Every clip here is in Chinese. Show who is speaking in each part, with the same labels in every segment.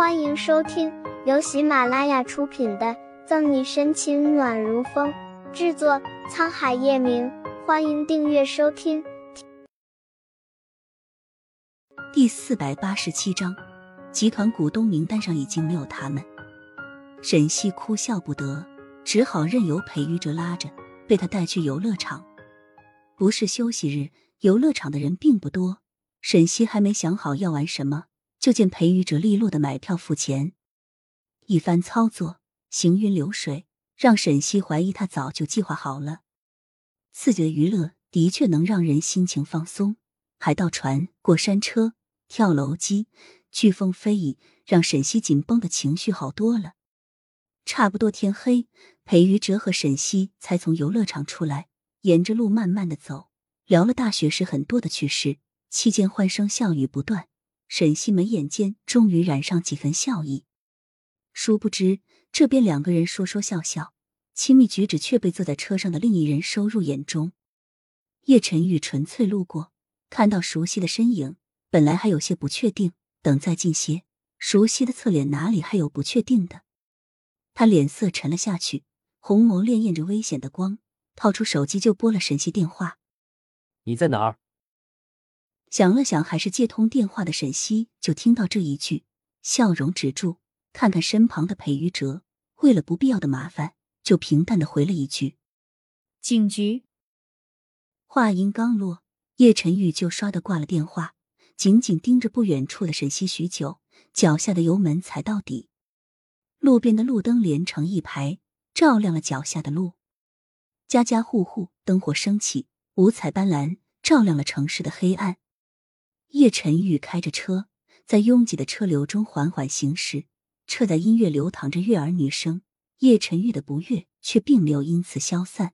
Speaker 1: 欢迎收听由喜马拉雅出品的《赠你深情暖如风》，制作沧海夜明。欢迎订阅收听。
Speaker 2: 第四百八十七章，集团股东名单上已经没有他们。沈西哭笑不得，只好任由裴玉哲拉着，被他带去游乐场。不是休息日，游乐场的人并不多。沈西还没想好要玩什么。就见裴宇哲利落的买票付钱，一番操作行云流水，让沈西怀疑他早就计划好了。刺激的娱乐的确能让人心情放松，海盗船、过山车、跳楼机、飓风飞椅，让沈西紧绷的情绪好多了。差不多天黑，裴宇哲和沈西才从游乐场出来，沿着路慢慢的走，聊了大学时很多的趣事，期间欢声笑语不断。沈西眉眼间终于染上几分笑意，殊不知这边两个人说说笑笑，亲密举止却被坐在车上的另一人收入眼中。叶晨玉纯粹路过，看到熟悉的身影，本来还有些不确定，等再近些，熟悉的侧脸哪里还有不确定的？他脸色沉了下去，红眸潋滟着危险的光，掏出手机就拨了沈西电话：“
Speaker 3: 你在哪儿？”
Speaker 2: 想了想，还是接通电话的沈西，就听到这一句，笑容止住，看看身旁的裴玉哲，为了不必要的麻烦，就平淡的回了一句：“
Speaker 4: 警局。”
Speaker 2: 话音刚落，叶晨玉就刷的挂了电话，紧紧盯着不远处的沈西许久，脚下的油门踩到底。路边的路灯连成一排，照亮了脚下的路，家家户户灯火升起，五彩斑斓，照亮了城市的黑暗。叶晨玉开着车，在拥挤的车流中缓缓行驶。车载音乐流淌着悦耳女声，叶晨玉的不悦却并没有因此消散，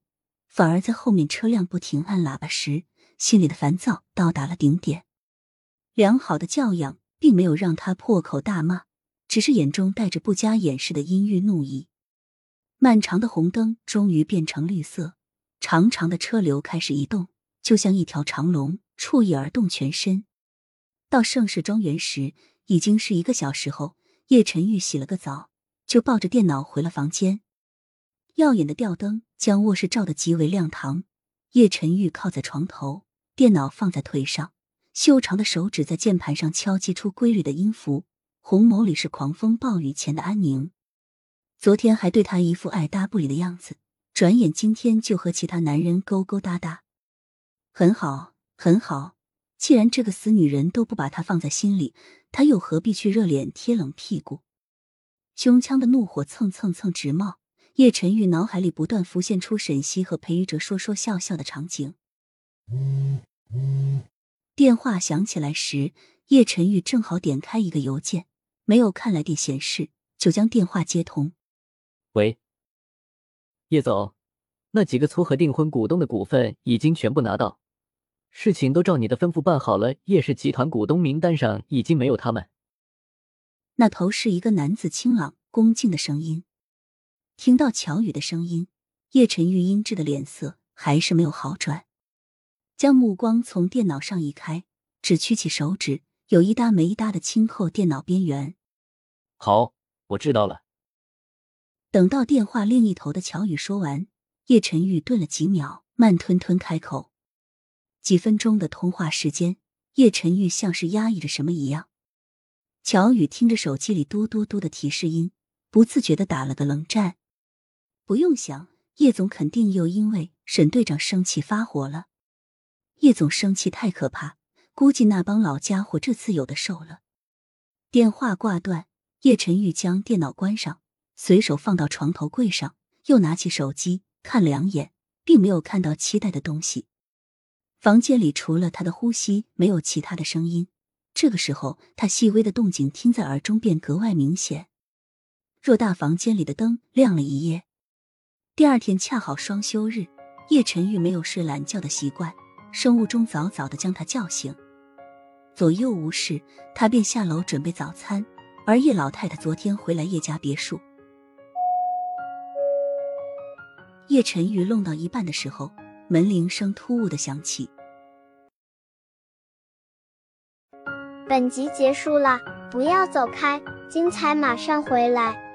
Speaker 2: 反而在后面车辆不停按喇叭时，心里的烦躁到达了顶点。良好的教养并没有让他破口大骂，只是眼中带着不加掩饰的阴郁怒意。漫长的红灯终于变成绿色，长长的车流开始移动，就像一条长龙，触翼而动全身。到盛世庄园时，已经是一个小时后。叶晨玉洗了个澡，就抱着电脑回了房间。耀眼的吊灯将卧室照得极为亮堂。叶晨玉靠在床头，电脑放在腿上，修长的手指在键盘上敲击出规律的音符，红眸里是狂风暴雨前的安宁。昨天还对他一副爱搭不理的样子，转眼今天就和其他男人勾勾搭搭，很好，很好。既然这个死女人都不把他放在心里，他又何必去热脸贴冷屁股？胸腔的怒火蹭蹭蹭直冒，叶晨玉脑海里不断浮现出沈西和裴玉哲说说笑笑的场景。电话响起来时，叶晨玉正好点开一个邮件，没有看来电显示，就将电话接通。
Speaker 3: 喂，叶总，那几个撮合订婚股东的股份已经全部拿到。事情都照你的吩咐办好了，叶氏集团股东名单上已经没有他们。
Speaker 2: 那头是一个男子清朗恭敬的声音。听到乔宇的声音，叶晨玉阴鸷的脸色还是没有好转，将目光从电脑上移开，只屈起手指，有一搭没一搭的轻扣电脑边缘。
Speaker 3: 好，我知道了。
Speaker 2: 等到电话另一头的乔宇说完，叶晨玉顿了几秒，慢吞吞开口。几分钟的通话时间，叶晨玉像是压抑着什么一样。乔宇听着手机里嘟嘟嘟的提示音，不自觉的打了个冷战。不用想，叶总肯定又因为沈队长生气发火了。叶总生气太可怕，估计那帮老家伙这次有的受了。电话挂断，叶晨玉将电脑关上，随手放到床头柜上，又拿起手机看了两眼，并没有看到期待的东西。房间里除了他的呼吸，没有其他的声音。这个时候，他细微的动静听在耳中便格外明显。偌大房间里的灯亮了一夜。第二天恰好双休日，叶晨玉没有睡懒觉的习惯，生物钟早早的将他叫醒。左右无事，他便下楼准备早餐。而叶老太太昨天回来叶家别墅，叶晨玉弄到一半的时候，门铃声突兀的响起。
Speaker 1: 本集结束了，不要走开，精彩马上回来。